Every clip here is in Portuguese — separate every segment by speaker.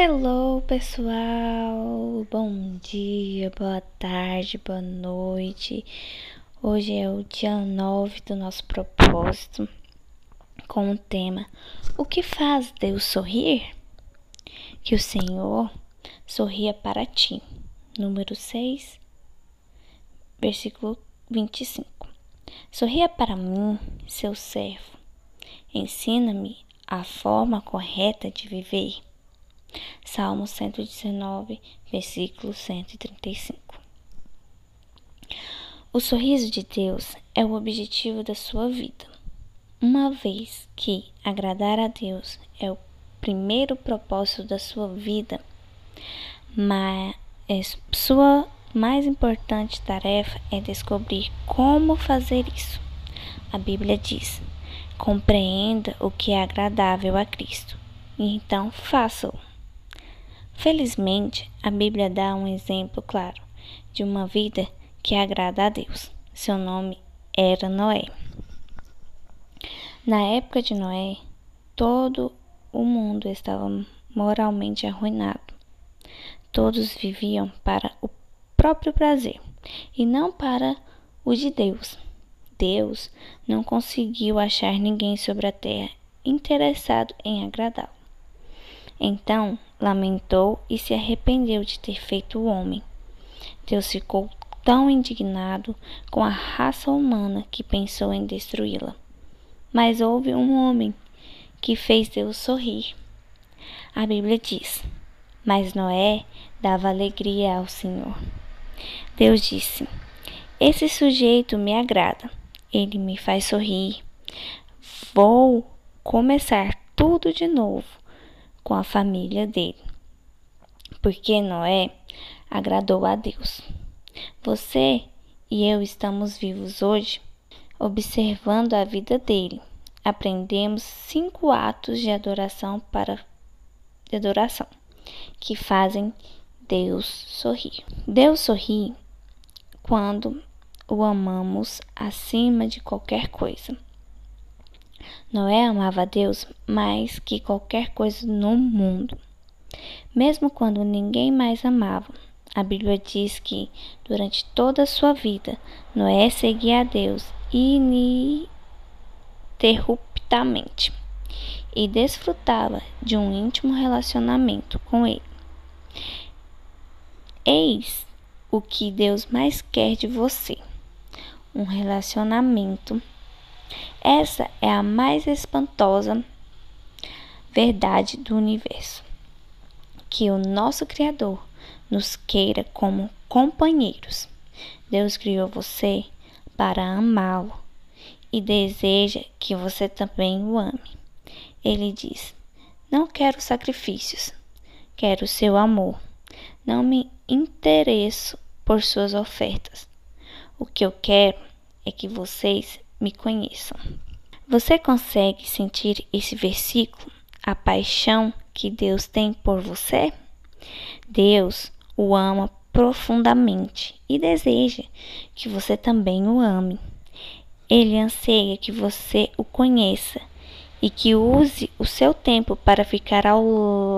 Speaker 1: Hello, pessoal! Bom dia, boa tarde, boa noite. Hoje é o dia 9 do nosso propósito com o tema O que faz Deus sorrir? Que o Senhor sorria para ti. Número 6, versículo 25. Sorria para mim, seu servo. Ensina-me a forma correta de viver. Salmo 119, versículo 135. O sorriso de Deus é o objetivo da sua vida. Uma vez que agradar a Deus é o primeiro propósito da sua vida, mas é sua mais importante tarefa é descobrir como fazer isso. A Bíblia diz: compreenda o que é agradável a Cristo, e então faça-o. Felizmente, a Bíblia dá um exemplo claro de uma vida que agrada a Deus. Seu nome era Noé. Na época de Noé, todo o mundo estava moralmente arruinado. Todos viviam para o próprio prazer e não para o de Deus. Deus não conseguiu achar ninguém sobre a terra interessado em agradá-lo. Então lamentou e se arrependeu de ter feito o homem. Deus ficou tão indignado com a raça humana que pensou em destruí-la. Mas houve um homem que fez Deus sorrir. A Bíblia diz: Mas Noé dava alegria ao Senhor. Deus disse: Esse sujeito me agrada, ele me faz sorrir. Vou começar tudo de novo com a família dele. Porque Noé agradou a Deus. Você e eu estamos vivos hoje observando a vida dele. Aprendemos cinco atos de adoração para de adoração que fazem Deus sorrir. Deus sorri quando o amamos acima de qualquer coisa. Noé amava Deus mais que qualquer coisa no mundo. Mesmo quando ninguém mais amava, a Bíblia diz que durante toda a sua vida, Noé seguia a Deus ininterruptamente e desfrutava de um íntimo relacionamento com ele. Eis o que Deus mais quer de você: um relacionamento essa é a mais espantosa verdade do universo. Que o nosso Criador nos queira como companheiros. Deus criou você para amá-lo e deseja que você também o ame. Ele diz: Não quero sacrifícios, quero seu amor. Não me interesso por suas ofertas. O que eu quero é que vocês me conheçam. Você consegue sentir esse versículo, a paixão que Deus tem por você? Deus o ama profundamente e deseja que você também o ame. Ele anseia que você o conheça e que use o seu tempo para ficar ao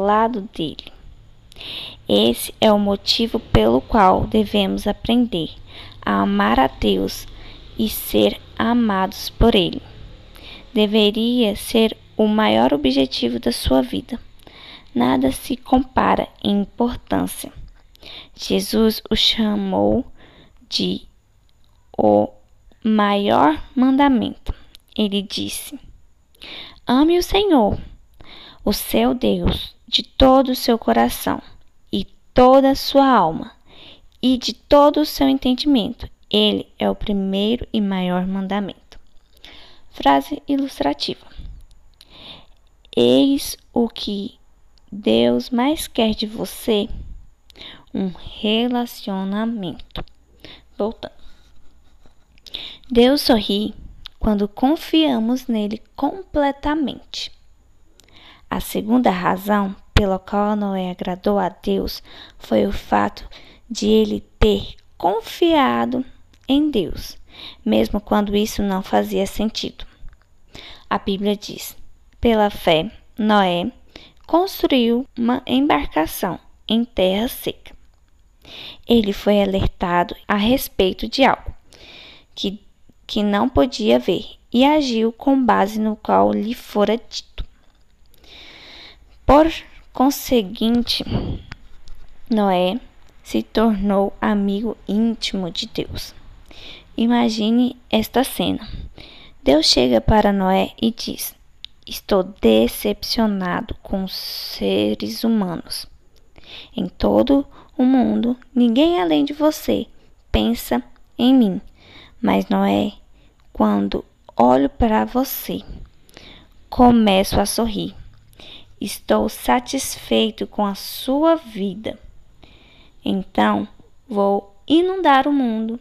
Speaker 1: lado dele. Esse é o motivo pelo qual devemos aprender a amar a Deus e ser amados por Ele. Deveria ser o maior objetivo da sua vida. Nada se compara em importância. Jesus o chamou de o maior mandamento. Ele disse: Ame o Senhor, o seu Deus, de todo o seu coração e toda a sua alma e de todo o seu entendimento ele é o primeiro e maior mandamento. Frase ilustrativa: Eis o que Deus mais quer de você: um relacionamento. Voltando. Deus sorri quando confiamos nele completamente. A segunda razão pela qual Noé agradou a Deus foi o fato de ele ter confiado em Deus, mesmo quando isso não fazia sentido. A Bíblia diz: pela fé, Noé, construiu uma embarcação em terra seca. Ele foi alertado a respeito de algo que, que não podia ver e agiu com base no qual lhe fora dito. Por conseguinte, Noé se tornou amigo íntimo de Deus. Imagine esta cena. Deus chega para Noé e diz: Estou decepcionado com os seres humanos. Em todo o mundo, ninguém além de você pensa em mim. Mas Noé, quando olho para você, começo a sorrir. Estou satisfeito com a sua vida. Então vou inundar o mundo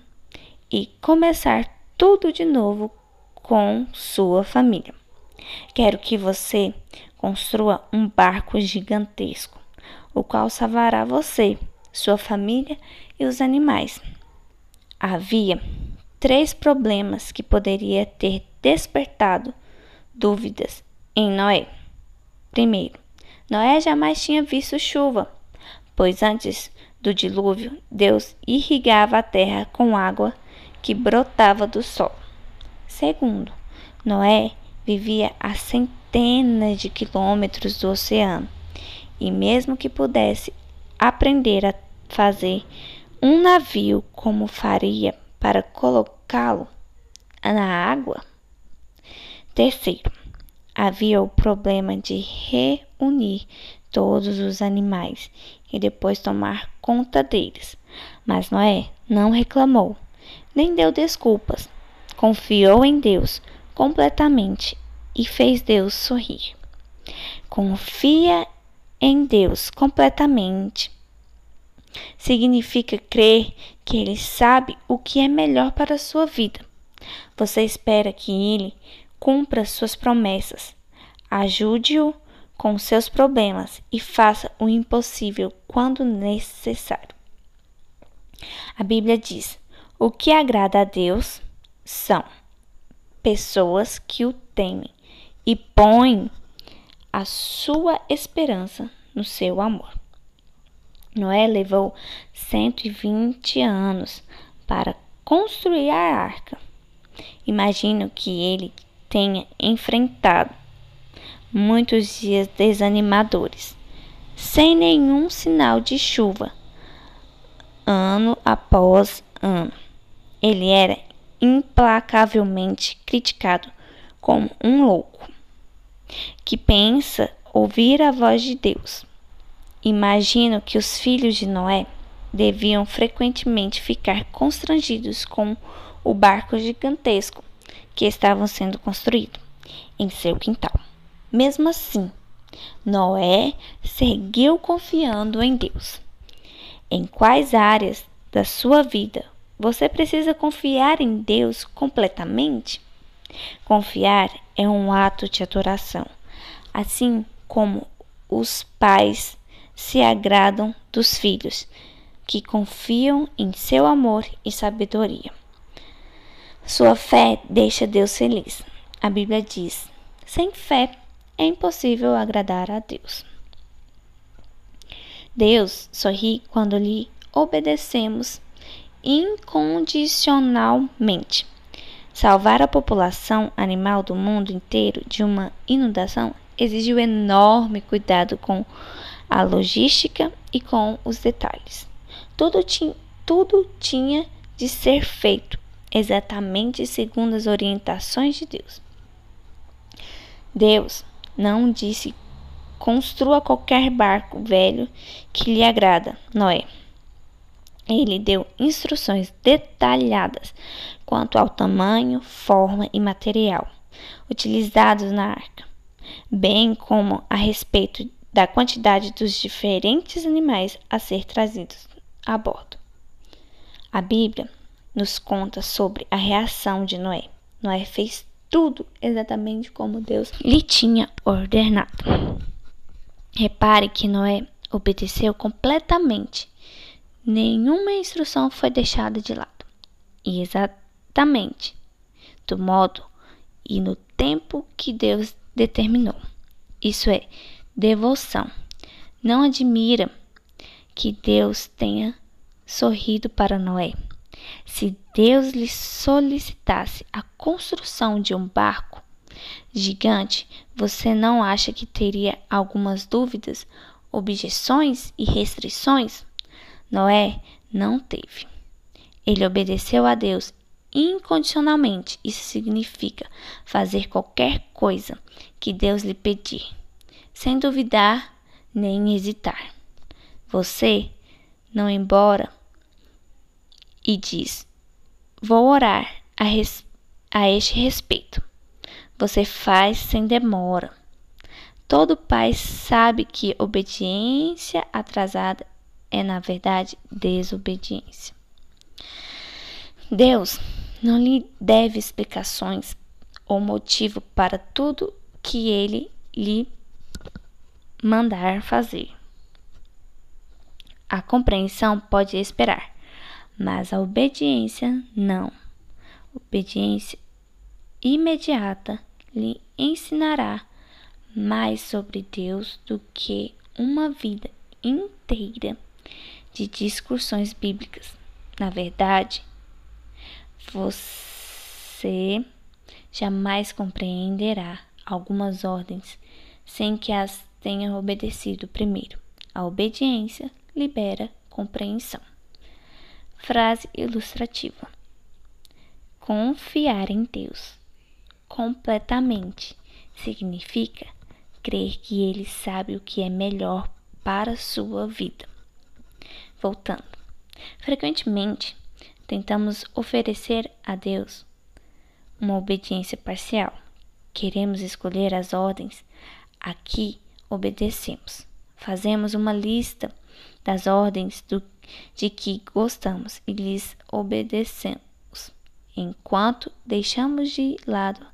Speaker 1: e começar tudo de novo com sua família. Quero que você construa um barco gigantesco, o qual salvará você, sua família e os animais. Havia três problemas que poderia ter despertado dúvidas em Noé. Primeiro, Noé jamais tinha visto chuva, pois antes do dilúvio, Deus irrigava a terra com água que brotava do sol. Segundo, Noé vivia a centenas de quilômetros do oceano e, mesmo que pudesse aprender a fazer um navio como faria para colocá-lo na água. Terceiro, havia o problema de reunir todos os animais e depois tomar conta deles. Mas Noé não reclamou, nem deu desculpas. Confiou em Deus completamente e fez Deus sorrir. Confia em Deus completamente. Significa crer que Ele sabe o que é melhor para a sua vida. Você espera que Ele cumpra suas promessas. Ajude-o com seus problemas e faça o impossível quando necessário. A Bíblia diz: o que agrada a Deus são pessoas que o temem e põem a sua esperança no seu amor. Noé levou 120 anos para construir a arca. Imagino que ele tenha enfrentado muitos dias desanimadores, sem nenhum sinal de chuva, ano após ano. Ele era implacavelmente criticado como um louco que pensa ouvir a voz de Deus. Imagino que os filhos de Noé deviam frequentemente ficar constrangidos com o barco gigantesco que estavam sendo construído em seu quintal. Mesmo assim, Noé seguiu confiando em Deus. Em quais áreas da sua vida você precisa confiar em Deus completamente? Confiar é um ato de adoração, assim como os pais se agradam dos filhos que confiam em seu amor e sabedoria. Sua fé deixa Deus feliz. A Bíblia diz: sem fé é impossível agradar a Deus. Deus sorri quando lhe obedecemos incondicionalmente. Salvar a população animal do mundo inteiro de uma inundação exigiu enorme cuidado com a logística e com os detalhes. Tudo, ti, tudo tinha de ser feito exatamente segundo as orientações de Deus. Deus não disse construa qualquer barco velho que lhe agrada, Noé. Ele deu instruções detalhadas quanto ao tamanho, forma e material utilizados na arca, bem como a respeito da quantidade dos diferentes animais a ser trazidos a bordo. A Bíblia nos conta sobre a reação de Noé. Noé fez tudo exatamente como Deus lhe tinha ordenado. Repare que Noé obedeceu completamente. Nenhuma instrução foi deixada de lado. Exatamente do modo e no tempo que Deus determinou. Isso é, devoção. Não admira que Deus tenha sorrido para Noé. Se Deus lhe solicitasse a construção de um barco gigante, você não acha que teria algumas dúvidas, objeções e restrições? Noé não teve. Ele obedeceu a Deus incondicionalmente. Isso significa fazer qualquer coisa que Deus lhe pedir, sem duvidar nem hesitar. Você não embora e diz: Vou orar a, res, a este respeito. Você faz sem demora. Todo pai sabe que obediência atrasada é, na verdade, desobediência. Deus não lhe deve explicações ou motivo para tudo que ele lhe mandar fazer. A compreensão pode esperar, mas a obediência não. Obediência imediata lhe ensinará mais sobre Deus do que uma vida inteira de discussões bíblicas. Na verdade, você jamais compreenderá algumas ordens sem que as tenha obedecido primeiro. A obediência libera compreensão. Frase ilustrativa: Confiar em Deus completamente significa crer que Ele sabe o que é melhor para a sua vida. Voltando. Frequentemente, tentamos oferecer a Deus uma obediência parcial. Queremos escolher as ordens. Aqui obedecemos. Fazemos uma lista das ordens do, de que gostamos e lhes obedecemos, enquanto deixamos de lado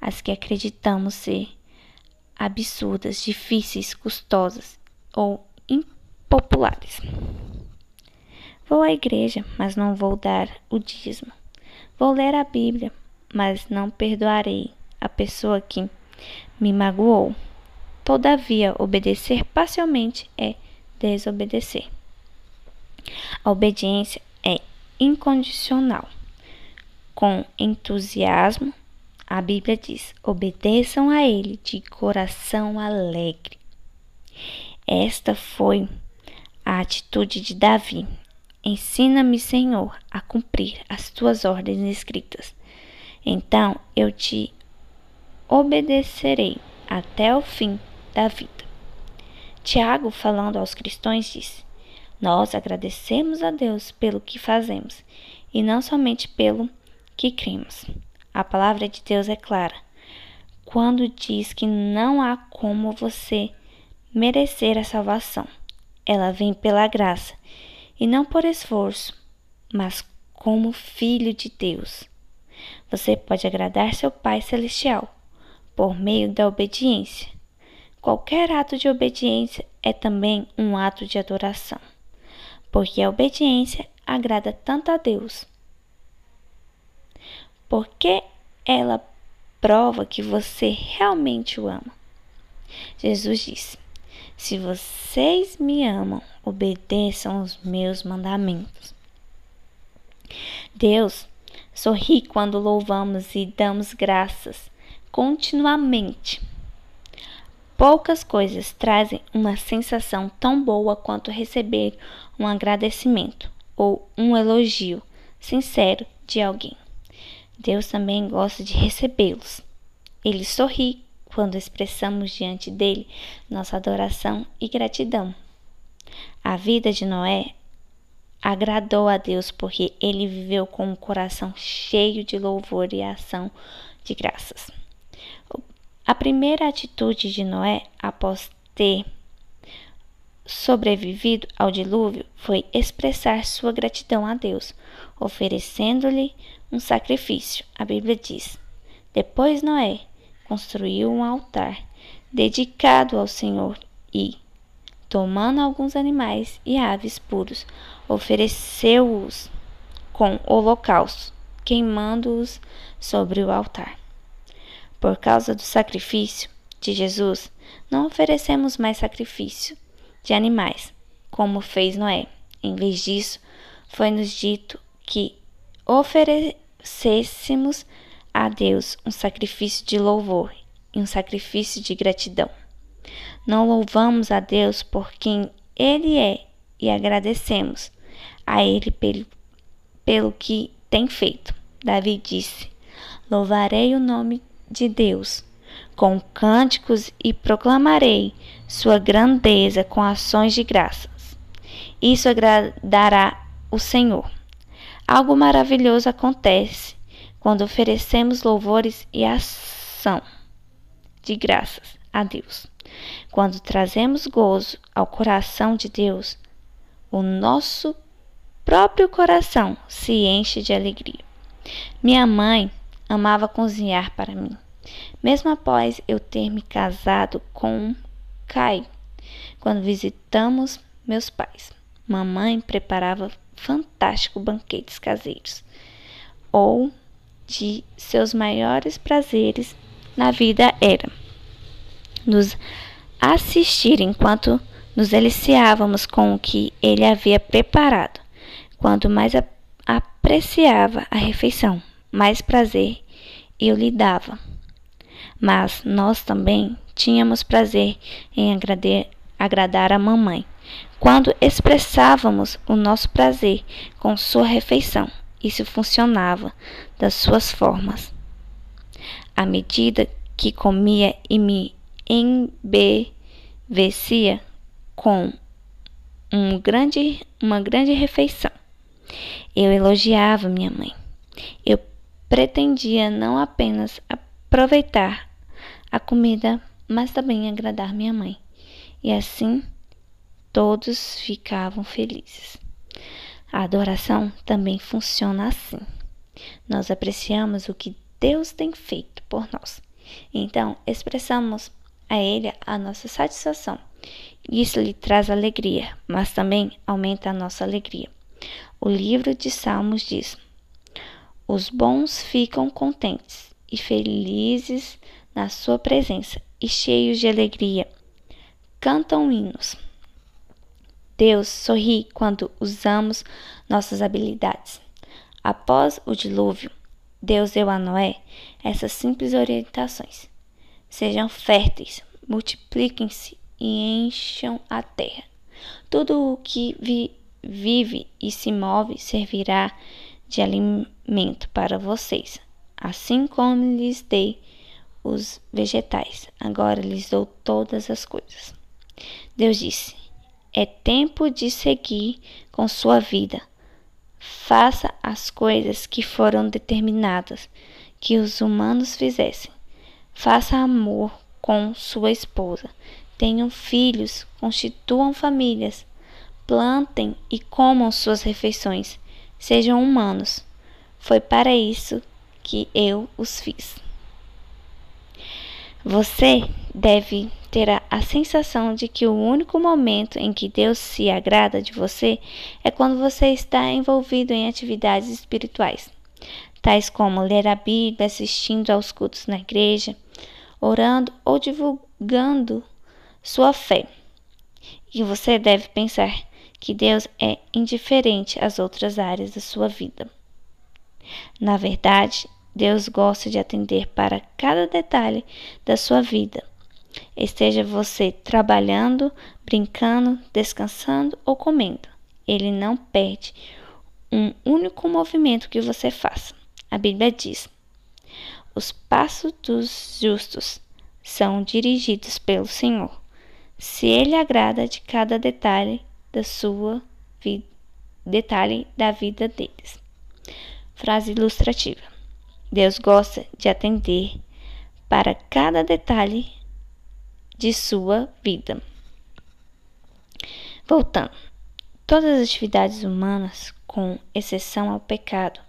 Speaker 1: as que acreditamos ser absurdas, difíceis, custosas ou impopulares. Vou à igreja, mas não vou dar o dízimo. Vou ler a Bíblia, mas não perdoarei a pessoa que me magoou. Todavia, obedecer parcialmente é desobedecer. A obediência é incondicional. Com entusiasmo, a Bíblia diz: obedeçam a Ele de coração alegre. Esta foi a atitude de Davi. Ensina-me, Senhor, a cumprir as tuas ordens escritas. Então eu te obedecerei até o fim da vida. Tiago, falando aos cristãos, disse: Nós agradecemos a Deus pelo que fazemos e não somente pelo que cremos. A palavra de Deus é clara quando diz que não há como você merecer a salvação. Ela vem pela graça e não por esforço, mas como filho de Deus. Você pode agradar seu Pai Celestial por meio da obediência. Qualquer ato de obediência é também um ato de adoração, porque a obediência agrada tanto a Deus. Porque ela prova que você realmente o ama. Jesus disse: Se vocês me amam, obedeçam os meus mandamentos. Deus sorri quando louvamos e damos graças continuamente. Poucas coisas trazem uma sensação tão boa quanto receber um agradecimento ou um elogio sincero de alguém. Deus também gosta de recebê-los. Ele sorri quando expressamos diante dele nossa adoração e gratidão. A vida de Noé agradou a Deus porque ele viveu com um coração cheio de louvor e ação de graças. A primeira atitude de Noé, após ter sobrevivido ao dilúvio, foi expressar sua gratidão a Deus, oferecendo-lhe um sacrifício. A Bíblia diz: Depois Noé construiu um altar dedicado ao Senhor e, tomando alguns animais e aves puros, ofereceu-os com holocausto, queimando-os sobre o altar. Por causa do sacrifício de Jesus, não oferecemos mais sacrifício de animais, como fez Noé. Em vez disso, foi-nos dito que oferecêssemos a Deus um sacrifício de louvor e um sacrifício de gratidão. Não louvamos a Deus por quem Ele é e agradecemos a Ele pelo, pelo que tem feito. Davi disse: Louvarei o nome de Deus com cânticos e proclamarei sua grandeza com ações de graças. Isso agradará o Senhor. Algo maravilhoso acontece quando oferecemos louvores e ação de graças a Deus. Quando trazemos gozo ao coração de Deus, o nosso próprio coração se enche de alegria. Minha mãe amava cozinhar para mim. Mesmo após eu ter me casado com Kai, quando visitamos meus pais, mamãe preparava fantásticos banquetes caseiros. Ou de seus maiores prazeres na vida era nos assistir enquanto nos deliciávamos com o que ele havia preparado. Quanto mais apreciava a refeição, mais prazer eu lhe dava. Mas nós também tínhamos prazer em agradar a mamãe, quando expressávamos o nosso prazer com sua refeição. Isso funcionava das suas formas. À medida que comia e me embevecia com um grande, uma grande refeição. Eu elogiava minha mãe. Eu pretendia não apenas aproveitar a comida, mas também agradar minha mãe. E assim todos ficavam felizes. A adoração também funciona assim. Nós apreciamos o que Deus tem feito por nós. Então, expressamos a Ele a nossa satisfação. Isso lhe traz alegria, mas também aumenta a nossa alegria. O livro de Salmos diz: Os bons ficam contentes e felizes na sua presença e cheios de alegria. Cantam hinos. Deus sorri quando usamos nossas habilidades. Após o dilúvio, Deus deu a Noé essas simples orientações: sejam férteis, multipliquem-se e encham a terra. Tudo o que vi, vive e se move servirá de alimento para vocês assim como lhes dei os vegetais, agora lhes dou todas as coisas. Deus disse: É tempo de seguir com sua vida. Faça as coisas que foram determinadas que os humanos fizessem. Faça amor com sua esposa. Tenham filhos, constituam famílias. Plantem e comam suas refeições. Sejam humanos. Foi para isso que eu os fiz. Você deve ter a, a, sensação de que o único momento em que Deus se agrada de você é quando você está envolvido em atividades espirituais, tais como ler a Bíblia, assistindo aos cultos na igreja, orando ou divulgando sua fé. E você deve pensar que Deus é indiferente às outras áreas da sua vida. Na verdade, Deus gosta de atender para cada detalhe da sua vida. Esteja você trabalhando, brincando, descansando ou comendo. Ele não perde um único movimento que você faça. A Bíblia diz: Os passos dos justos são dirigidos pelo Senhor. Se ele agrada de cada detalhe da sua vida, detalhe da vida deles. Frase ilustrativa. Deus gosta de atender para cada detalhe de sua vida. Voltando, todas as atividades humanas, com exceção ao pecado,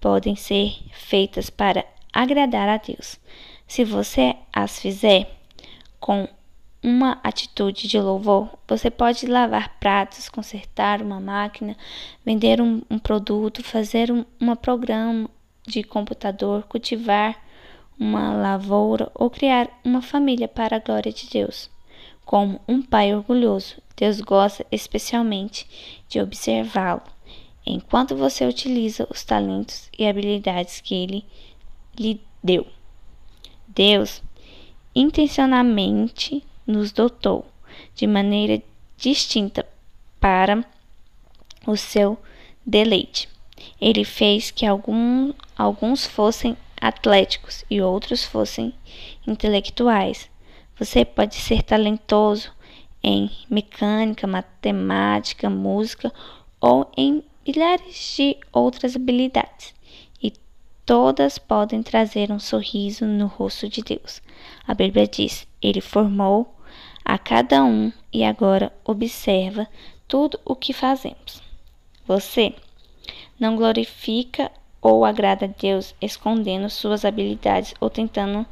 Speaker 1: podem ser feitas para agradar a Deus. Se você as fizer com uma atitude de louvor, você pode lavar pratos, consertar uma máquina, vender um, um produto, fazer um uma programa, de computador, cultivar uma lavoura ou criar uma família para a glória de Deus. Como um pai orgulhoso, Deus gosta especialmente de observá-lo enquanto você utiliza os talentos e habilidades que ele lhe deu. Deus intencionalmente nos dotou de maneira distinta para o seu deleite. Ele fez que algum, alguns fossem atléticos e outros fossem intelectuais. Você pode ser talentoso em mecânica, matemática, música ou em milhares de outras habilidades. E todas podem trazer um sorriso no rosto de Deus. A Bíblia diz: Ele formou a cada um e agora observa tudo o que fazemos. Você não glorifica ou agrada a Deus escondendo suas habilidades ou tentando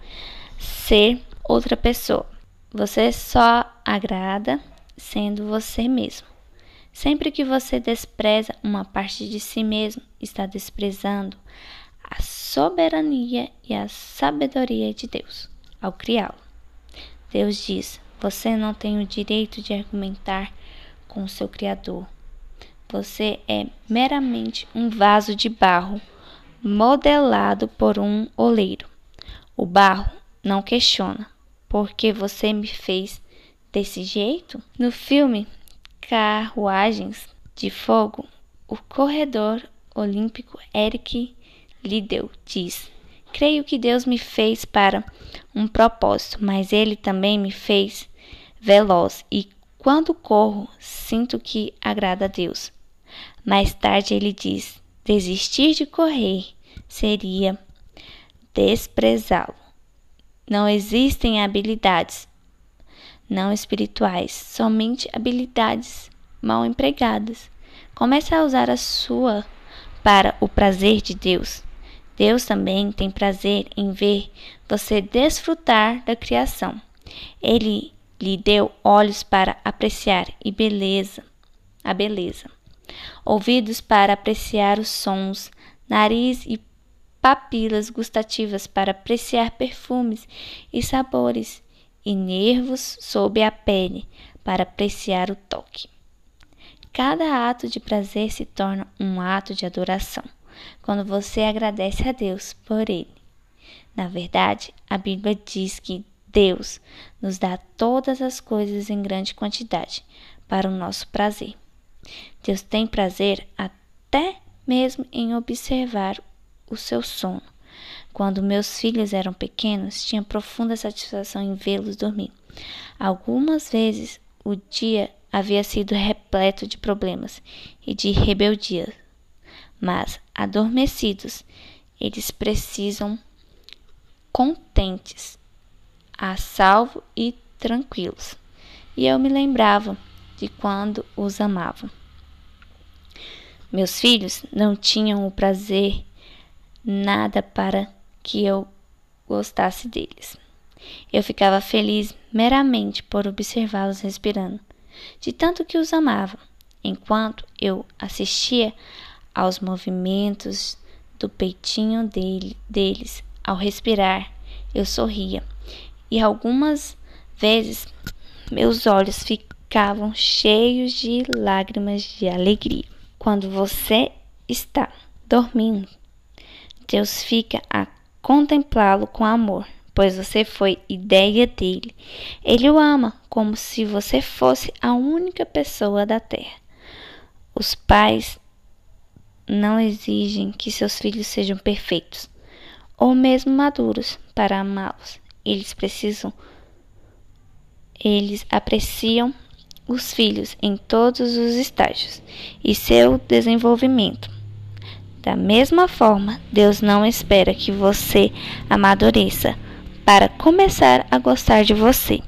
Speaker 1: ser outra pessoa. Você só agrada sendo você mesmo. Sempre que você despreza uma parte de si mesmo, está desprezando a soberania e a sabedoria de Deus ao criá-lo. Deus diz: Você não tem o direito de argumentar com o seu Criador. Você é meramente um vaso de barro modelado por um oleiro. O barro não questiona: por que você me fez desse jeito? No filme Carruagens de Fogo, o corredor olímpico Eric Liddell diz: Creio que Deus me fez para um propósito, mas Ele também me fez veloz e quando corro, sinto que agrada a Deus. Mais tarde ele diz: desistir de correr seria desprezá-lo. Não existem habilidades não espirituais, somente habilidades mal empregadas. Comece a usar a sua para o prazer de Deus. Deus também tem prazer em ver você desfrutar da criação. Ele lhe deu olhos para apreciar e beleza, a beleza, ouvidos para apreciar os sons, nariz e papilas gustativas para apreciar perfumes e sabores, e nervos sob a pele para apreciar o toque. Cada ato de prazer se torna um ato de adoração quando você agradece a Deus por ele. Na verdade, a Bíblia diz que Deus nos dá todas as coisas em grande quantidade para o nosso prazer. Deus tem prazer até mesmo em observar o seu sono. Quando meus filhos eram pequenos, tinha profunda satisfação em vê-los dormir. Algumas vezes o dia havia sido repleto de problemas e de rebeldia, mas adormecidos, eles precisam contentes a salvo e tranquilos. E eu me lembrava de quando os amava. Meus filhos não tinham o prazer nada para que eu gostasse deles. Eu ficava feliz meramente por observá-los respirando, de tanto que os amava, enquanto eu assistia aos movimentos do peitinho dele, deles ao respirar. Eu sorria e algumas vezes meus olhos ficavam cheios de lágrimas de alegria. Quando você está dormindo, Deus fica a contemplá-lo com amor, pois você foi ideia dele. Ele o ama como se você fosse a única pessoa da terra. Os pais não exigem que seus filhos sejam perfeitos ou mesmo maduros para amá-los eles precisam, eles apreciam os filhos em todos os estágios e seu desenvolvimento. Da mesma forma, Deus não espera que você amadureça para começar a gostar de você.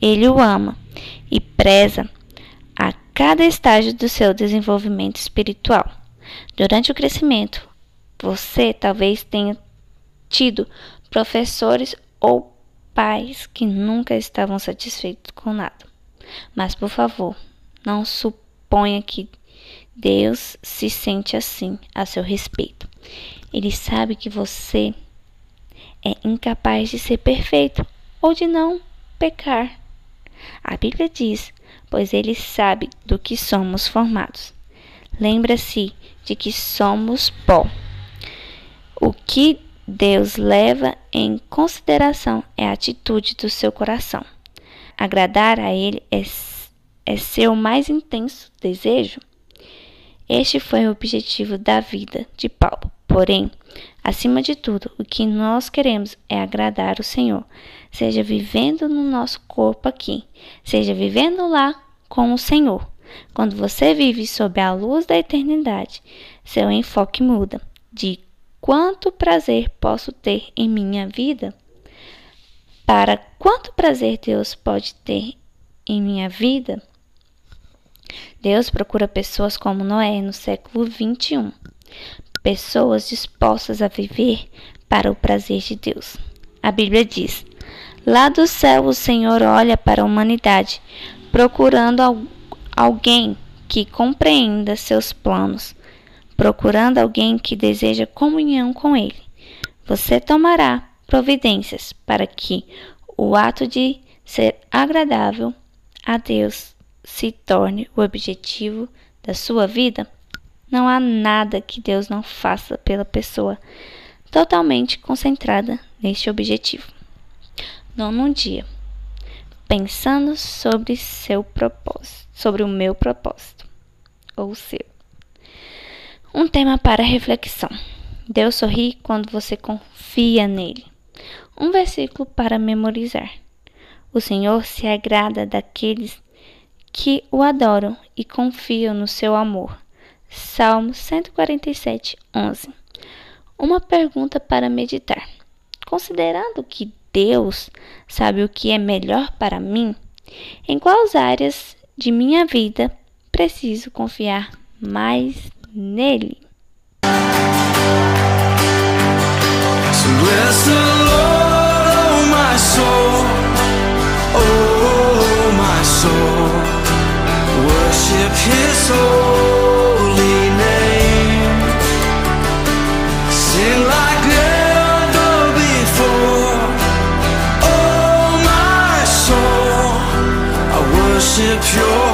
Speaker 1: Ele o ama e preza a cada estágio do seu desenvolvimento espiritual. Durante o crescimento, você talvez tenha tido professores ou pais que nunca estavam satisfeitos com nada. Mas, por favor, não suponha que Deus se sente assim a seu respeito. Ele sabe que você é incapaz de ser perfeito ou de não pecar. A Bíblia diz: pois ele sabe do que somos formados. Lembra-se de que somos pó. O que Deus leva em consideração é a atitude do seu coração. Agradar a Ele é, é seu mais intenso desejo. Este foi o objetivo da vida de Paulo. Porém, acima de tudo, o que nós queremos é agradar o Senhor, seja vivendo no nosso corpo aqui, seja vivendo lá com o Senhor. Quando você vive sob a luz da eternidade, seu enfoque muda de quanto prazer posso ter em minha vida para quanto prazer Deus pode ter em minha vida. Deus procura pessoas como Noé no século 21, pessoas dispostas a viver para o prazer de Deus. A Bíblia diz: Lá do céu o Senhor olha para a humanidade, procurando alguém que compreenda seus planos procurando alguém que deseja comunhão com Ele. Você tomará providências para que o ato de ser agradável a Deus se torne o objetivo da sua vida? Não há nada que Deus não faça pela pessoa totalmente concentrada neste objetivo. Nono dia. Pensando sobre seu propósito, sobre o meu propósito, ou o seu. Um tema para reflexão. Deus sorri quando você confia nele. Um versículo para memorizar. O Senhor se agrada daqueles que o adoram e confiam no seu amor. Salmo 147, 11. Uma pergunta para meditar. Considerando que Deus sabe o que é melhor para mim, em quais áreas de minha vida preciso confiar mais nele. So soul, oh my soul, worship His holy name, sing like never before, oh my soul, I worship Your